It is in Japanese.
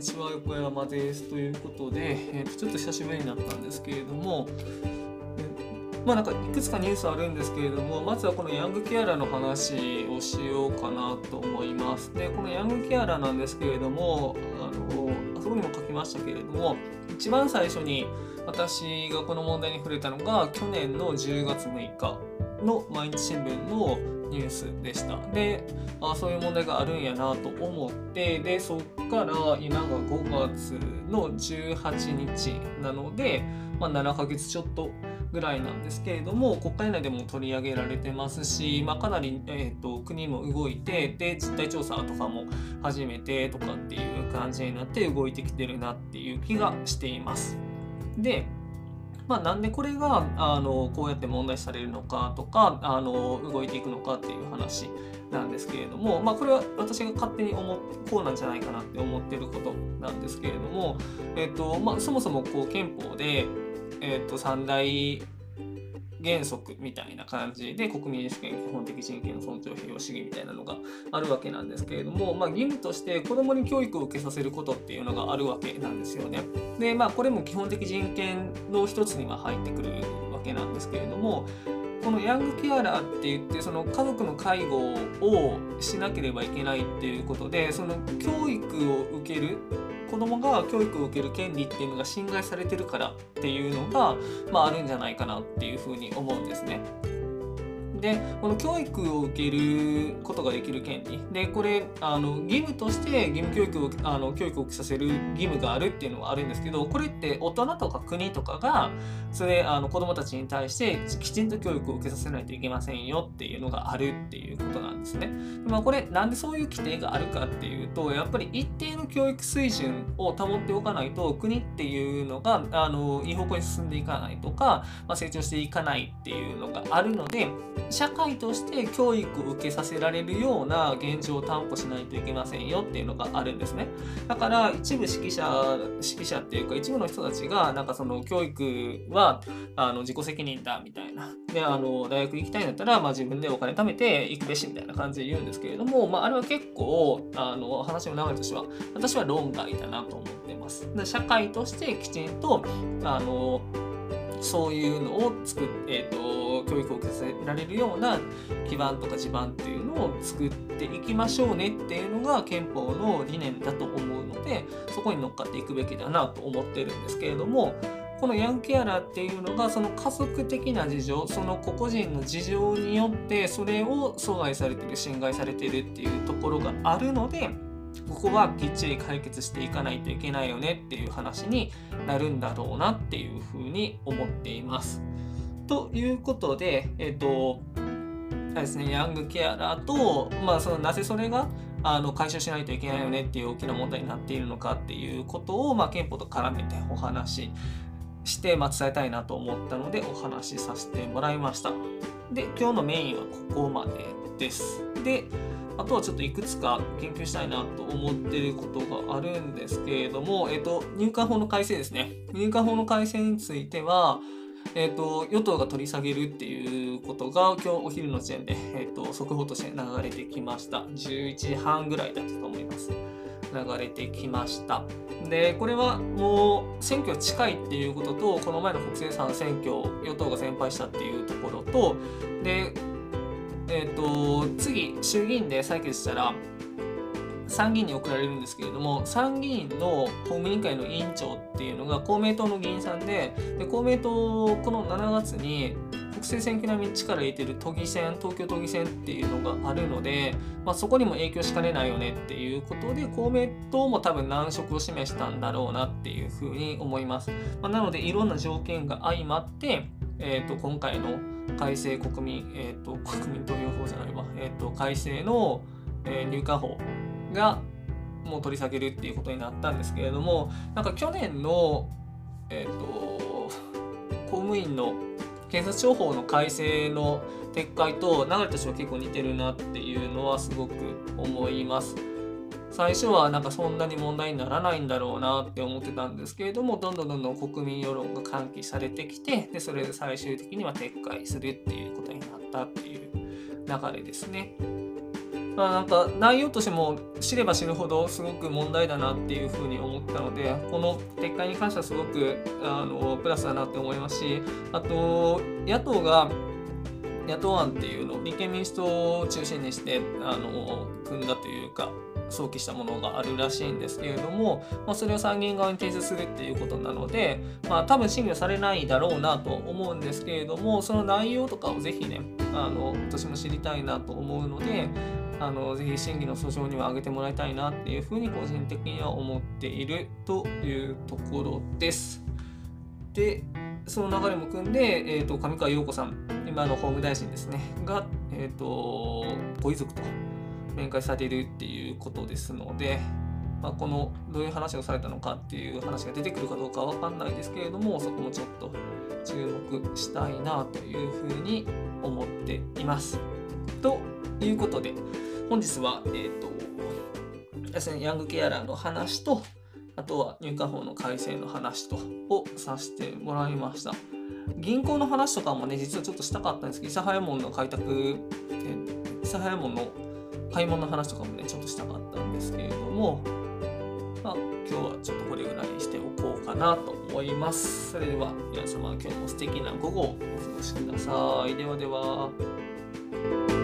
にちは、横山です。ということで、えーと、ちょっと久しぶりになったんですけれども、まあなんかいくつかニュースあるんですけれども、まずはこのヤングケアラーの話をしようかなと思います。で、このヤングケアラーなんですけれども、あの、あそこにも書きましたけれども、一番最初に私がこの問題に触れたのが、去年の10月6日の毎日新聞のニュースでした。で、あそういう問題があるんやなと思って、で、そっから今が5月の18日なので、まあ、7ヶ月ちょっとぐらいなんですけれども国会内でも取り上げられてますし、まあ、かなり、えーと、国も動いてで実態調査とかも始めてとかっていう感じになって動いてきてるなっていう気がしています。でまあ、なんでこれがあのこうやって問題視されるのかとかあの動いていくのかっていう話なんですけれども、まあ、これは私が勝手に思ってこうなんじゃないかなって思ってることなんですけれども、えっとまあ、そもそもこう憲法で、えっ、と三大原則みたいな感じで国民主権基本的人権の尊重平和主義みたいなのがあるわけなんですけれども、まあ、義務として子どもに教育を受けさせることっていうのがあるわけなんですよね。でまあこれも基本的人権の一つには入ってくるわけなんですけれどもこのヤングケアラーって言ってその家族の介護をしなければいけないっていうことでその教育を受ける子供が教育を受ける権利っていうのが侵害されてるからっていうのが、まあ、あるんじゃないかなっていうふうに思うんですね。でこの教育を受けることができる権利でこれあの義務として義務教育をあの教育を受けさせる義務があるっていうのはあるんですけどこれって大人とか国とかがそれあの子どもたちに対してきちんと教育を受けさせないといけませんよっていうのがあるっていうことなんですね。まあ、これなんでそういう規定があるかっていうとやっぱり一定の教育水準を保っておかないと国っていうのがあのいい方向に進んでいかないとか、まあ、成長していかないっていうのがあるので社会として教育を受けさせられるような現状を担保しないといけませんよっていうのがあるんですね。だから一部指揮者、指揮者っていうか一部の人たちがなんかその教育はあの自己責任だみたいな。で、あの大学行きたいんだったら、まあ、自分でお金貯めて行くべしみたいな感じで言うんですけれども、まあ、あれは結構あの話の流れとしては私は論外だなと思ってます。で社会としてきちんとあのそういうのを作っ、えーと、教育を受けさせられるような基盤とか地盤っていうのを作っていきましょうねっていうのが憲法の理念だと思うのでそこに乗っかっていくべきだなと思ってるんですけれどもこのヤングケアラーっていうのがその家族的な事情その個々人の事情によってそれを阻害されてる侵害されてるっていうところがあるのでここはきっちり解決していかないといけないよねっていう話になるんだろうなっていうふうに思っています。ということで、えっ、ー、と、ですね、ヤングケアラーと、まあ、そのなぜそれがあの解消しないといけないよねっていう大きな問題になっているのかっていうことを、まあ、憲法と絡めてお話しして、まあ、伝えたいなと思ったのでお話しさせてもらいました。で、今日のメインはここまでです。で、あとはちょっといくつか研究したいなと思ってることがあるんですけれども、えっ、と、入管法の改正ですね。入管法の改正については、えっ、と、与党が取り下げるっていうことが今日お昼の時点で、えっ、と、速報として流れてきました。11時半ぐらいだったと思います。流れてきました。で、これはもう選挙近いっていうことと、この前の国政参選挙、与党が先敗したっていうところと、で、え、ー、と、次、衆議院で採決したら、参議院に送られるんですけれども、参議院の法務委員会の委員長っていうのが公明党の議員さんで、で公明党、この7月に国政選挙並みに力入れてる都議選、東京都議選っていうのがあるので、まあ、そこにも影響しかねないよねっていうことで、公明党も多分難色を示したんだろうなっていうふうに思います。まあ、なので、いろんな条件が相まって、えー、と今回の改正国民、えーと、国民投票法じゃないわ、えーと、改正の、えー、入管法がもう取り下げるっていうことになったんですけれどもなんか去年の、えーと、公務員の検察庁法の改正の撤回と流れとしては結構似てるなっていうのはすごく思います。最初はなんかそんなに問題にならないんだろうなって思ってたんですけれどもどんどんどんどん国民世論が喚起されてきてでそれで最終的には撤回するっていうことになったっていう流れですね。まあ、なんか内容としても知れば知るほどすごく問題だなっていうふうに思ったのでこの撤回に関してはすごくあのプラスだなって思いますしあと野党が野党案っていうのを立憲民主党を中心にしてあの組んだというか想起したものがあるらしいんですけれども、まあ、それを参議院側に提出するっていうことなので、まあ、多分審議はされないだろうなと思うんですけれどもその内容とかをぜひねあの私も知りたいなと思うのであのぜひ審議の訴訟には挙げてもらいたいなっていうふうに個人的には思っているというところです。でその流れも組んで、えーと、上川陽子さん今の法務大臣ですねが、えーとご遺族と面会されるっていうことですので、まあ、このどういう話をされたのかっていう話が出てくるかどうかは分かんないですけれどもそこもちょっと注目したいなというふうに思っています。ということで本日は、えーとヤングケアラーの話とあとは入管法の改正の話とをさせてもらいました。銀行の話とかもね実はちょっとしたかったんですけど諫早門の開拓諫早門の買い物の話とかもね、ちょっとしたかったんですけれども、まあ、今日はちょっとこれぐらいにしておこうかなと思います。それでは皆様今日も素敵な午後をお過ごしください。ではでは。